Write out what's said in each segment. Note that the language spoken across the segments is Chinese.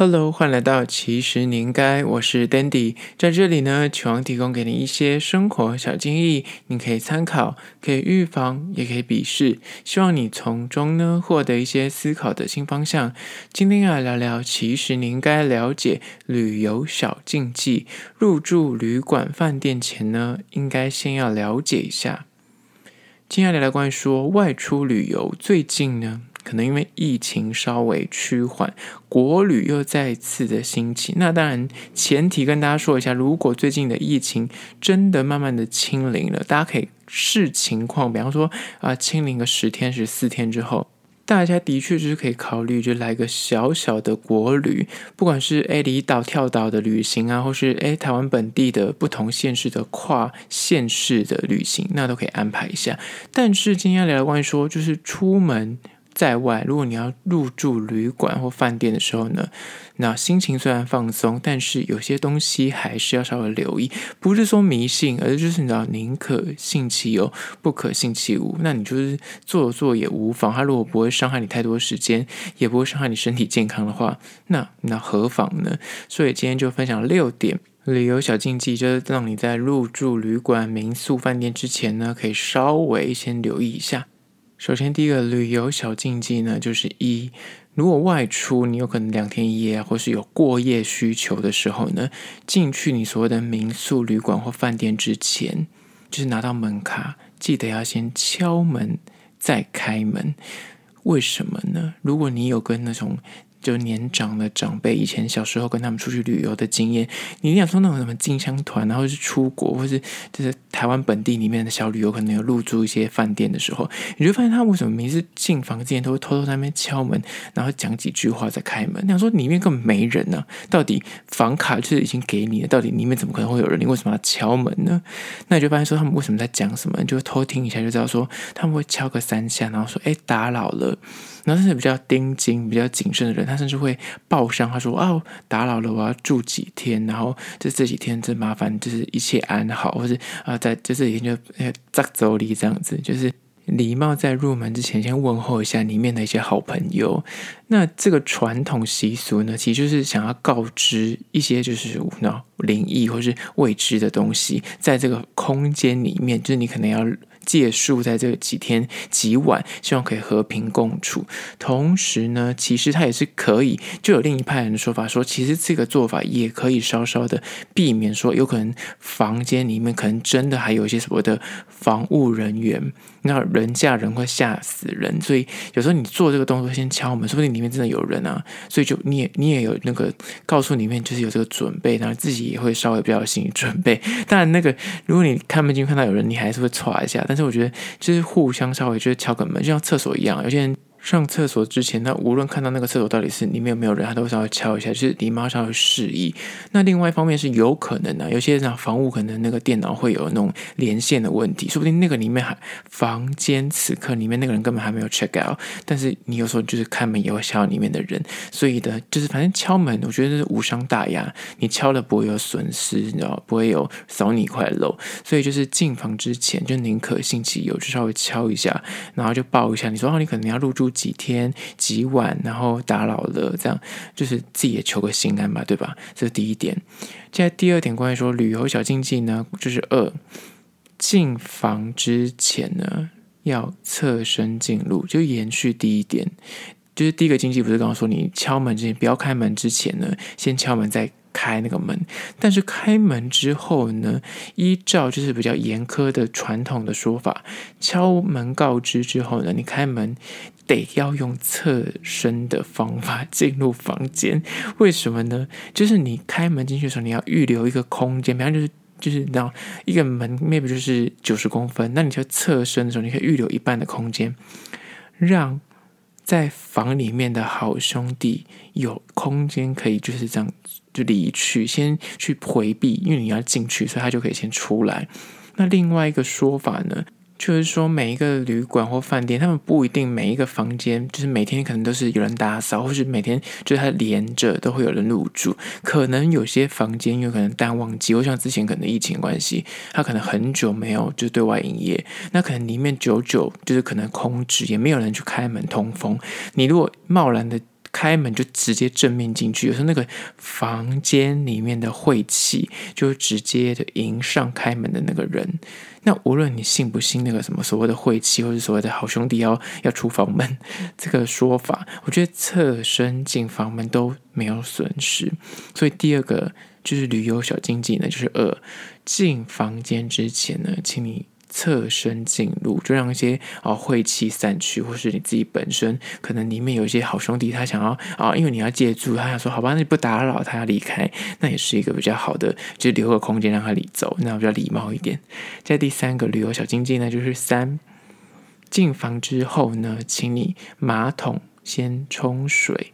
Hello，欢迎来到其实你应该，我是 Dandy，在这里呢，希望提供给你一些生活小建议，你可以参考，可以预防，也可以鄙视，希望你从中呢获得一些思考的新方向。今天要来聊聊，其实你应该了解旅游小禁忌，入住旅馆饭店前呢，应该先要了解一下。今天要聊聊关于说外出旅游，最近呢，可能因为疫情稍微趋缓，国旅又再次的兴起。那当然，前提跟大家说一下，如果最近的疫情真的慢慢的清零了，大家可以视情况，比方说啊，清零个十天、十四天之后。大家的确就是可以考虑，就来个小小的国旅，不管是诶离岛跳岛的旅行啊，或是诶台湾本地的不同县市的跨县市的旅行，那都可以安排一下。但是今天要聊的关于说，就是出门。在外，如果你要入住旅馆或饭店的时候呢，那心情虽然放松，但是有些东西还是要稍微留意。不是说迷信，而是就是你知道，宁可信其有，不可信其无。那你就是做做也无妨。它如果不会伤害你太多时间，也不会伤害你身体健康的话，那那何妨呢？所以今天就分享六点旅游小禁忌，就是让你在入住旅馆、民宿、饭店之前呢，可以稍微先留意一下。首先，第一个旅游小禁忌呢，就是一，如果外出，你有可能两天一夜，或是有过夜需求的时候呢，进去你所谓的民宿、旅馆或饭店之前，就是拿到门卡，记得要先敲门再开门。为什么呢？如果你有跟那种就年长的长辈，以前小时候跟他们出去旅游的经验，你想说那种什么进香团，然后是出国，或是就是台湾本地里面的小旅游，可能有入住一些饭店的时候，你就发现他为什么每次进房间都会偷偷在那边敲门，然后讲几句话再开门？你想说里面根本没人呢、啊，到底房卡就是已经给你了，到底里面怎么可能会有人？你为什么要敲门呢？那你就发现说他们为什么在讲什么？你就偷听一下就知道说他们会敲个三下，然后说哎打扰了。然后是比较盯紧、比较谨慎的人，他甚至会报上，他说：“哦，打扰了，我要住几天，然后这这几天真麻烦，就是一切安好，或是啊，在就这几天就呃扎走离这样子，就是礼貌在入门之前先问候一下里面的一些好朋友。那这个传统习俗呢，其实就是想要告知一些就是那灵异或是未知的东西，在这个空间里面，就是你可能要。”借宿在这几天几晚，希望可以和平共处。同时呢，其实他也是可以，就有另一派人的说法说，其实这个做法也可以稍稍的避免说，有可能房间里面可能真的还有一些什么的防务人员，那人吓人会吓死人，所以有时候你做这个动作先敲门，说不定里面真的有人啊，所以就你也你也有那个告诉里面就是有这个准备，然后自己也会稍微比较有心理准备。当然，那个如果你看不进去看到有人，你还是会踹一下，但。是我觉得，就是互相稍微就是敲个门，就像厕所一样，有些人。上厕所之前，他无论看到那个厕所到底是里面有没有人，他都会稍微敲一下，就是礼貌稍微示意。那另外一方面是有可能的、有些人房屋可能那个电脑会有那种连线的问题，说不定那个里面还房间此刻里面那个人根本还没有 check out，但是你有时候就是开门也会吓到里面的人，所以的，就是反正敲门，我觉得是无伤大雅，你敲了不会有损失，你知道不会有扫你一块肉，所以就是进房之前就宁可信其有，就稍微敲一下，然后就报一下，你说哦，你可能要入住。几天几晚，然后打扰了，这样就是自己也求个心安嘛，对吧？这是第一点。现在第二点，关于说旅游小禁忌呢，就是二进房之前呢要侧身进入，就延续第一点，就是第一个禁忌不是刚刚说你敲门之前不要开门之前呢，先敲门再开那个门，但是开门之后呢，依照就是比较严苛的传统的说法，敲门告知之后呢，你开门。得要用侧身的方法进入房间，为什么呢？就是你开门进去的时候，你要预留一个空间，比方就是就是那一个门，maybe 就是九十公分，那你就侧身的时候，你可以预留一半的空间，让在房里面的好兄弟有空间可以就是这样就离去，先去回避，因为你要进去，所以他就可以先出来。那另外一个说法呢？就是说，每一个旅馆或饭店，他们不一定每一个房间，就是每天可能都是有人打扫，或是每天就是它连着都会有人入住。可能有些房间有可能淡旺季，或像之前可能疫情关系，它可能很久没有就是对外营业，那可能里面久久就是可能空置，也没有人去开门通风。你如果贸然的开门就直接正面进去，有时候那个房间里面的晦气就直接的迎上开门的那个人。那无论你信不信那个什么所谓的晦气，或者所谓的好兄弟要要出房门 这个说法，我觉得侧身进房门都没有损失。所以第二个就是旅游小禁忌呢，就是二进房间之前呢，请你。侧身进入，就让一些啊晦气散去，或是你自己本身可能里面有一些好兄弟，他想要啊，因为你要借住，他想说好吧，那你不打扰他要离开，那也是一个比较好的，就留个空间让他离走，那比较礼貌一点。在第三个旅游小禁忌呢，就是三进房之后呢，请你马桶先冲水。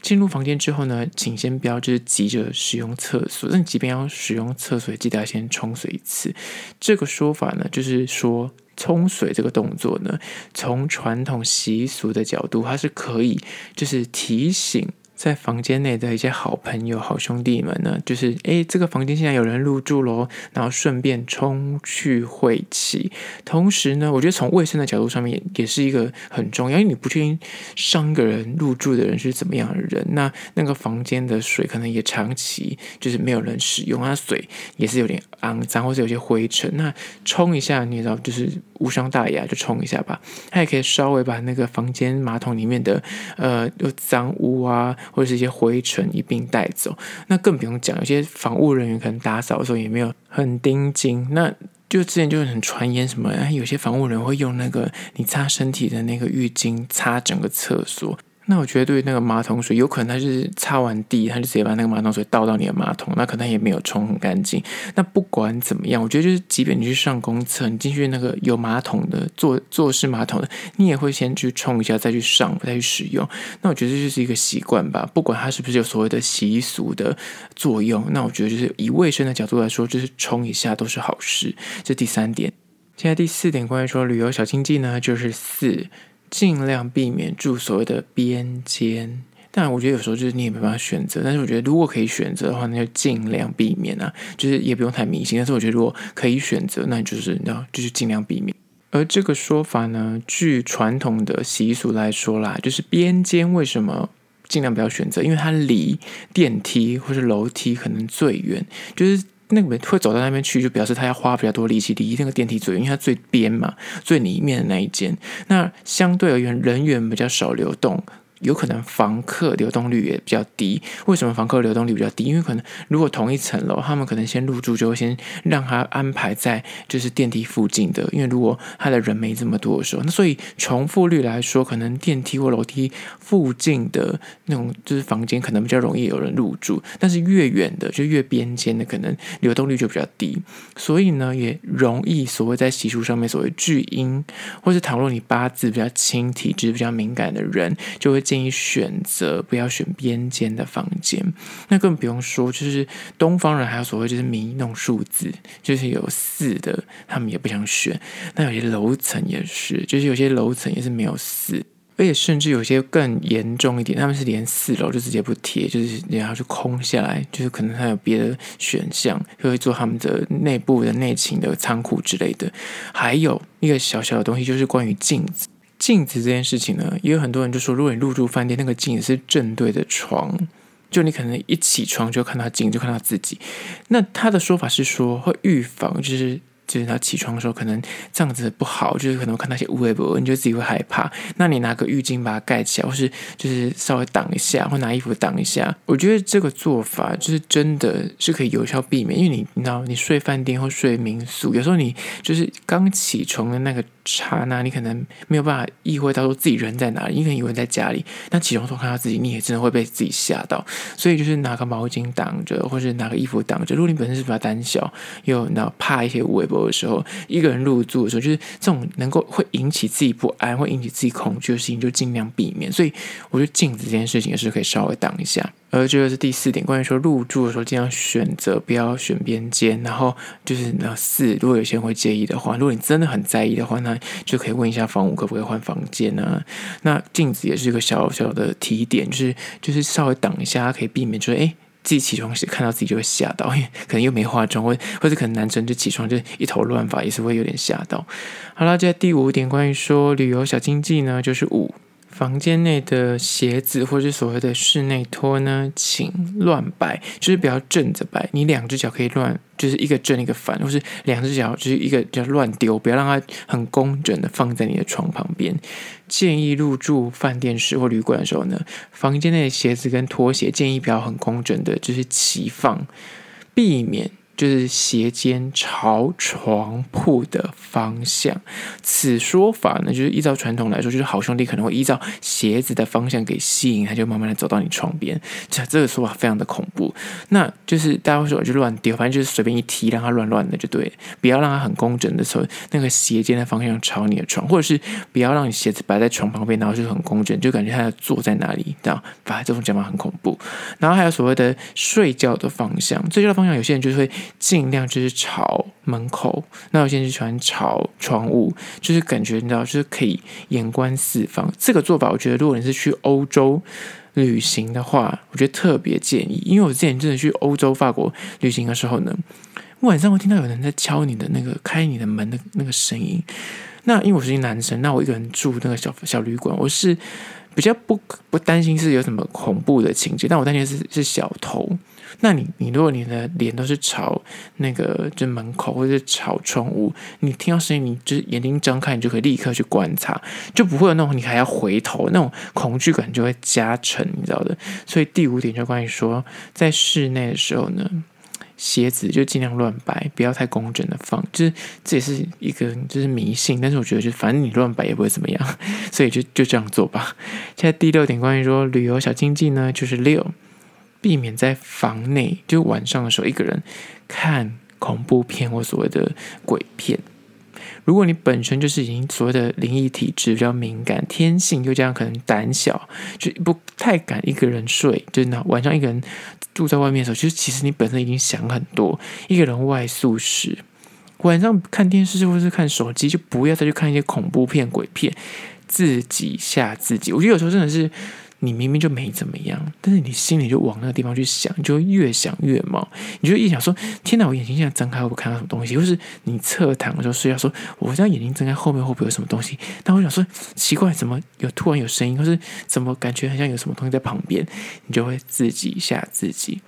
进入房间之后呢，请先不要就是急着使用厕所，但即便要使用厕所，记得要先冲水一次。这个说法呢，就是说冲水这个动作呢，从传统习俗的角度，它是可以就是提醒。在房间内的一些好朋友、好兄弟们呢，就是诶，这个房间现在有人入住喽，然后顺便冲去晦气。同时呢，我觉得从卫生的角度上面也是一个很重要，因为你不确定上个人入住的人是怎么样的人，那那个房间的水可能也长期就是没有人使用，它水也是有点肮脏，或是有些灰尘。那冲一下，你知道，就是无伤大雅，就冲一下吧。它也可以稍微把那个房间马桶里面的呃有脏污啊。或者是一些灰尘一并带走，那更不用讲，有些房务人员可能打扫的时候也没有很盯紧，那就之前就很传言什么，有些房务人会用那个你擦身体的那个浴巾擦整个厕所。那我觉得，对那个马桶水，有可能他就是擦完地，他就直接把那个马桶水倒到你的马桶，那可能也没有冲很干净。那不管怎么样，我觉得就是，即便你去上公厕，你进去那个有马桶的坐坐式马桶的，你也会先去冲一下，再去上，再去使用。那我觉得这就是一个习惯吧，不管它是不是有所谓的习俗的作用，那我觉得就是以卫生的角度来说，就是冲一下都是好事。这第三点。现在第四点，关于说旅游小经济呢，就是四。尽量避免住所谓的边间，但我觉得有时候就是你也没办法选择。但是我觉得如果可以选择的话，那就尽量避免啊，就是也不用太迷信。但是我觉得如果可以选择，那就是你知道，就是尽量避免。而这个说法呢，据传统的习俗来说啦，就是边间为什么尽量不要选择？因为它离电梯或是楼梯可能最远，就是。那个会走到那边去，就表示他要花比较多力气离那个电梯最远，因为它最边嘛，最里面的那一间。那相对而言，人员比较少流动。有可能房客流动率也比较低。为什么房客流动率比较低？因为可能如果同一层楼，他们可能先入住，就会先让他安排在就是电梯附近的。因为如果他的人没这么多的时候，那所以重复率来说，可能电梯或楼梯附近的那种就是房间可能比较容易有人入住。但是越远的就越边间的，可能流动率就比较低。所以呢，也容易所谓在习俗上面所谓巨阴，或是倘若你八字比较轻、体质比较敏感的人，就会。建议选择不要选边间的房间，那更不用说，就是东方人还有所谓就是迷那种数字，就是有四的，他们也不想选。那有些楼层也是，就是有些楼层也是没有四，而且甚至有些更严重一点，他们是连四楼就直接不贴，就是然后就空下来，就是可能还有别的选项，就会做他们的内部的内勤的仓库之类的。还有一个小小的东西，就是关于镜子。镜子这件事情呢，也有很多人就说，如果你入住饭店，那个镜子是正对着床，就你可能一起床就看到镜，就看到自己。那他的说法是说，会预防，就是。就是他起床的时候，可能这样子不好，就是可能看那些乌龟不，你就自己会害怕。那你拿个浴巾把它盖起来，或是就是稍微挡一下，或拿衣服挡一下。我觉得这个做法就是真的是可以有效避免，因为你你知道，你睡饭店或睡民宿，有时候你就是刚起床的那个刹那，你可能没有办法意会到说自己人在哪里，你可能以为在家里。那起床的时候看到自己，你也真的会被自己吓到。所以就是拿个毛巾挡着，或是拿个衣服挡着。如果你本身是比较胆小，又你知道怕一些乌龟不。的时候，一个人入住的时候，就是这种能够会引起自己不安、会引起自己恐惧的事情，就尽量避免。所以，我觉得镜子这件事情也是可以稍微挡一下。而这个是第四点，关于说入住的时候尽量选择不要选边间。然后就是那四，如果有些人会介意的话，如果你真的很在意的话，那就可以问一下房屋可不可以换房间呢、啊？那镜子也是一个小小的提点，就是就是稍微挡一下，可以避免就是哎。自己起床时看到自己就会吓到，因 为可能又没化妆，或或者可能男生就起床就一头乱发，也是会有点吓到。好了，这第五点关于说旅游小经济呢，就是五房间内的鞋子或者所谓的室内拖呢，请乱摆，就是不要正着摆。你两只脚可以乱，就是一个正一个反，或是两只脚就是一个叫乱丢，不要让它很工整的放在你的床旁边。建议入住饭店式或旅馆的时候呢，房间内的鞋子跟拖鞋建议不要很工整的，就是齐放，避免。就是鞋尖朝床铺的方向，此说法呢，就是依照传统来说，就是好兄弟可能会依照鞋子的方向给吸引，他就慢慢的走到你床边。这这个说法非常的恐怖。那就是大家会说我就乱丢，反正就是随便一踢，让它乱乱的就对，不要让它很工整的时候，那个鞋尖的方向朝你的床，或者是不要让你鞋子摆在床旁边，然后就很工整，就感觉他要坐在那里，这样，反正这种讲法很恐怖。然后还有所谓的睡觉的方向，睡觉的方向，有些人就是会。尽量就是朝门口，那有些人就喜欢朝窗户，就是感觉你知道，就是可以眼观四方。这个做法，我觉得如果你是去欧洲旅行的话，我觉得特别建议，因为我之前真的去欧洲法国旅行的时候呢，晚上会听到有人在敲你的那个开你的门的那个声音。那因为我是一男生，那我一个人住那个小小旅馆，我是比较不不担心是有什么恐怖的情节，但我担心是是小偷。那你你如果你的脸都是朝那个就门口或者是朝窗户，你听到声音，你就是眼睛张开，你就可以立刻去观察，就不会有那种你还要回头那种恐惧感就会加成，你知道的。所以第五点就关于说，在室内的时候呢，鞋子就尽量乱摆，不要太工整的放，就是这也是一个就是迷信，但是我觉得就反正你乱摆也不会怎么样，所以就就这样做吧。现在第六点关于说旅游小经济呢，就是六。避免在房内，就晚上的时候一个人看恐怖片或所谓的鬼片。如果你本身就是已经所谓的灵异体质比较敏感，天性又这样可能胆小，就不太敢一个人睡。就那晚上一个人住在外面的时候，就是其实你本身已经想很多，一个人外宿时，晚上看电视或者是看手机，就不要再去看一些恐怖片、鬼片，自己吓自己。我觉得有时候真的是。你明明就没怎么样，但是你心里就往那个地方去想，就越想越毛。你就一想说：“天哪，我眼睛现在睁开，会不会看到什么东西？”或是你侧躺的时候睡觉，说：“我这样眼睛睁开，后面会不会有什么东西？”但我想说：“奇怪，怎么有突然有声音，或是怎么感觉好像有什么东西在旁边？”你就会自己吓自己。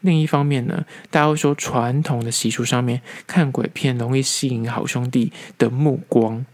另一方面呢，大家会说传统的习俗上面看鬼片容易吸引好兄弟的目光。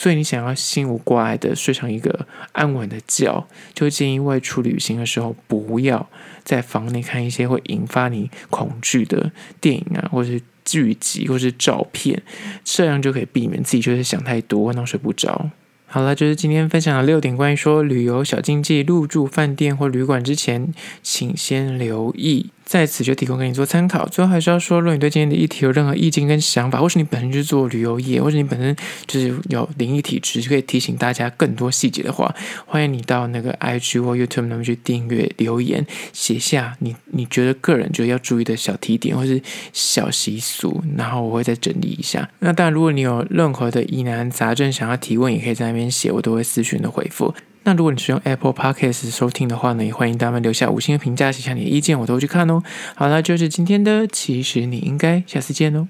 所以你想要心无挂碍的睡上一个安稳的觉，就建议外出旅行的时候，不要在房内看一些会引发你恐惧的电影啊，或是剧集，或是照片，这样就可以避免自己就是想太多，然后睡不着。好了，就是今天分享的六点关于说旅游小禁忌，入住饭店或旅馆之前，请先留意。在此就提供给你做参考。最后还是要说，如果你对今天的议题有任何意见跟想法，或是你本身就是做旅游业，或者你本身就是有灵异体质，就可以提醒大家更多细节的话，欢迎你到那个 IG 或 YouTube 那边去订阅留言，写下你你觉得个人觉得要注意的小提点或是小习俗，然后我会再整理一下。那当然，如果你有任何的疑难杂症想要提问，也可以在那边写，我都会私讯的回复。那如果你是用 Apple Podcast 收听的话呢，也欢迎大家留下五星的评价，写下你的意见，我都会去看哦。好了，就是今天的，其实你应该下次见哦。